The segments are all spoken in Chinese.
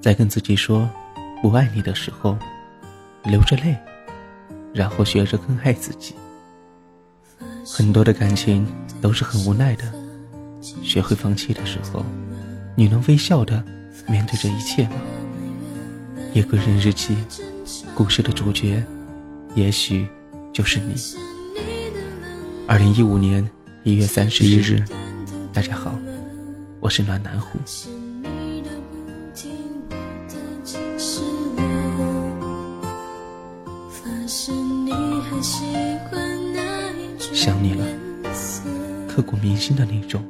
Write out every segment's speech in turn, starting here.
在跟自己说不爱你的时候，流着泪，然后学着更爱自己。很多的感情都是很无奈的，学会放弃的时候，你能微笑的面对这一切吗？一个人日记，故事的主角，也许就是你。二零一五年一月三十一日，大家好，我是暖男虎。想你了，刻骨铭心的那种，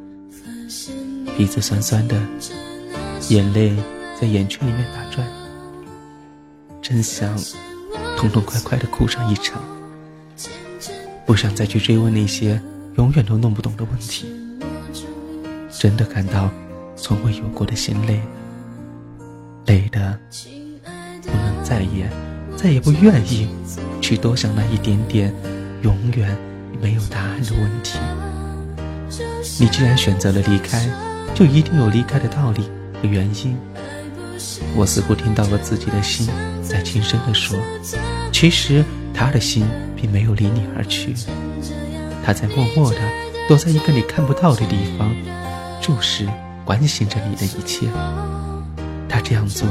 鼻子酸酸的，眼泪在眼圈里面打转，真想痛痛快快的哭上一场，不想再去追问那些永远都弄不懂的问题，真的感到从未有过的心累，累的不能再也再也不愿意去多想那一点点永远。没有答案的问题。你既然选择了离开，就一定有离开的道理和原因。我似乎听到了自己的心在轻声地说：“其实他的心并没有离你而去，他在默默地躲在一个你看不到的地方，注视、关心着你的一切。他这样做，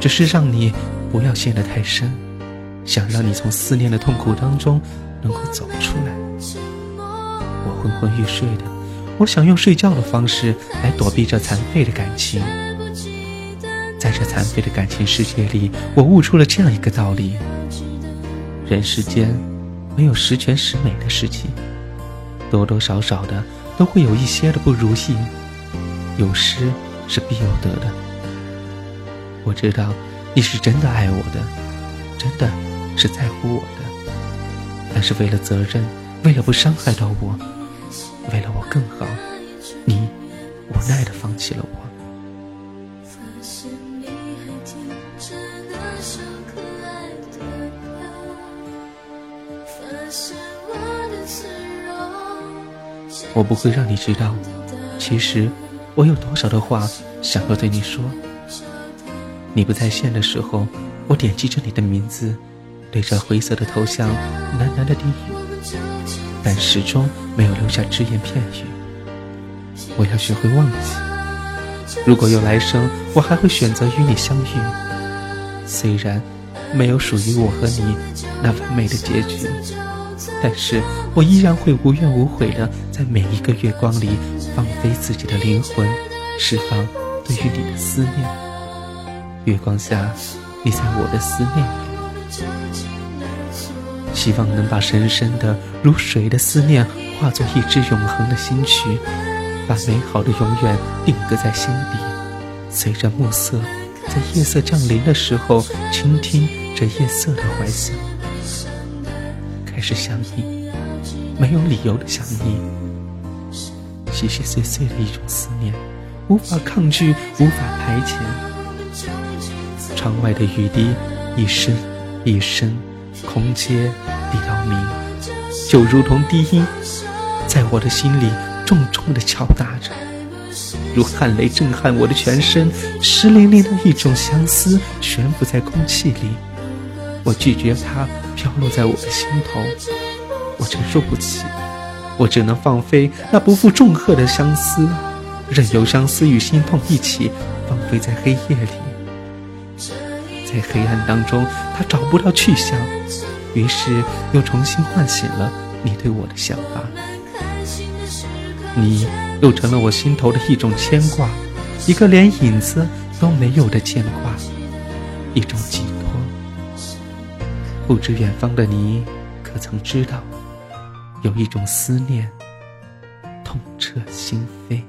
只是让你不要陷得太深，想让你从思念的痛苦当中。”能够走出来，我昏昏欲睡的，我想用睡觉的方式来躲避这残废的感情。在这残废的感情世界里，我悟出了这样一个道理：人世间没有十全十美的事情，多多少少的都会有一些的不如意，有失是必有得的。我知道你是真的爱我的，真的是在乎我的。但是为了责任，为了不伤害到我，为了我更好，你无奈的放弃了我。我不会让你知道，其实我有多少的话想要对你说。你不在线的时候，我点击着你的名字。对着灰色的头像喃喃的低语，但始终没有留下只言片语。我要学会忘记。如果有来生，我还会选择与你相遇。虽然没有属于我和你那完美的结局，但是我依然会无怨无悔的在每一个月光里放飞自己的灵魂，释放对于你的思念。月光下，你在我的思念里。希望能把深深的如水的思念化作一支永恒的新曲，把美好的永远定格在心底。随着暮色，在夜色降临的时候，倾听这夜色的怀想，开始想你，没有理由的想你，细细碎碎的一种思念，无法抗拒，无法排遣。窗外的雨滴，一声一声。空阶地到明，就如同低音，在我的心里重重的敲打着，如汗雷震撼我的全身，湿淋淋的一种相思悬浮在空气里。我拒绝它飘落在我的心头，我承受不起，我只能放飞那不负重荷的相思，任由相思与心痛一起放飞在黑夜里。在黑暗当中，他找不到去向，于是又重新唤醒了你对我的想法。你又成了我心头的一种牵挂，一个连影子都没有的牵挂，一种寄托。不知远方的你，可曾知道，有一种思念，痛彻心扉。